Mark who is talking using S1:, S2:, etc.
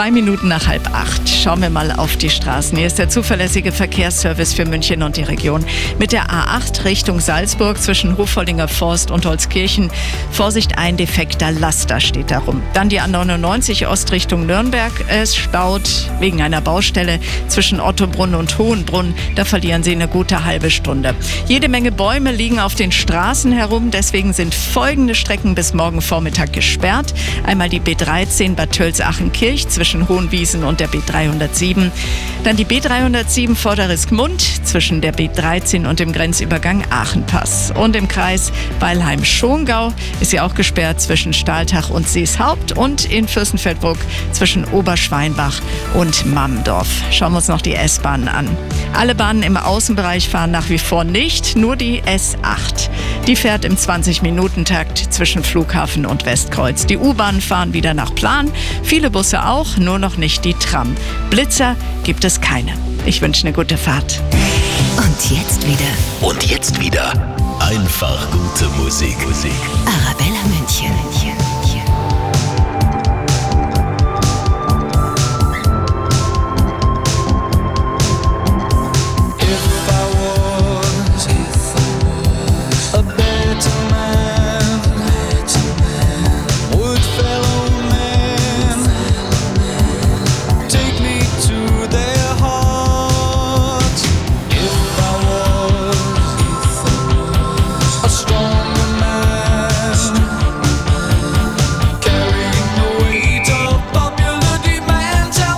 S1: Zwei Minuten nach halb acht. Schauen wir mal auf die Straßen. Hier ist der zuverlässige Verkehrsservice für München und die Region. Mit der A8 Richtung Salzburg zwischen Hofhollinger Forst und Holzkirchen. Vorsicht, ein defekter Laster steht darum. Dann die A99 Ost Richtung Nürnberg. Es staut wegen einer Baustelle zwischen Ottobrunn und Hohenbrunn. Da verlieren Sie eine gute halbe Stunde. Jede Menge Bäume liegen auf den Straßen herum. Deswegen sind folgende Strecken bis morgen Vormittag gesperrt. Einmal die B13 Bad Tölz-Achenkirch zwischen Hohenwiesen und der B307. Dann die B307 Vorderiskmund zwischen der B13 und dem Grenzübergang Aachenpass. Und im Kreis Weilheim-Schongau ist sie auch gesperrt zwischen Stahltach und Seeshaupt und in Fürstenfeldbruck zwischen Oberschweinbach und Mammendorf. Schauen wir uns noch die S-Bahnen an. Alle Bahnen im Außenbereich fahren nach wie vor nicht, nur die S8. Die fährt im 20-Minuten-Takt zwischen Flughafen und Westkreuz. Die U-Bahnen fahren wieder nach Plan, viele Busse auch, nur noch nicht die Tram. Blitzer gibt es keine. Ich wünsche eine gute Fahrt.
S2: Und jetzt wieder
S3: Und jetzt wieder einfach gute Musik. Musik.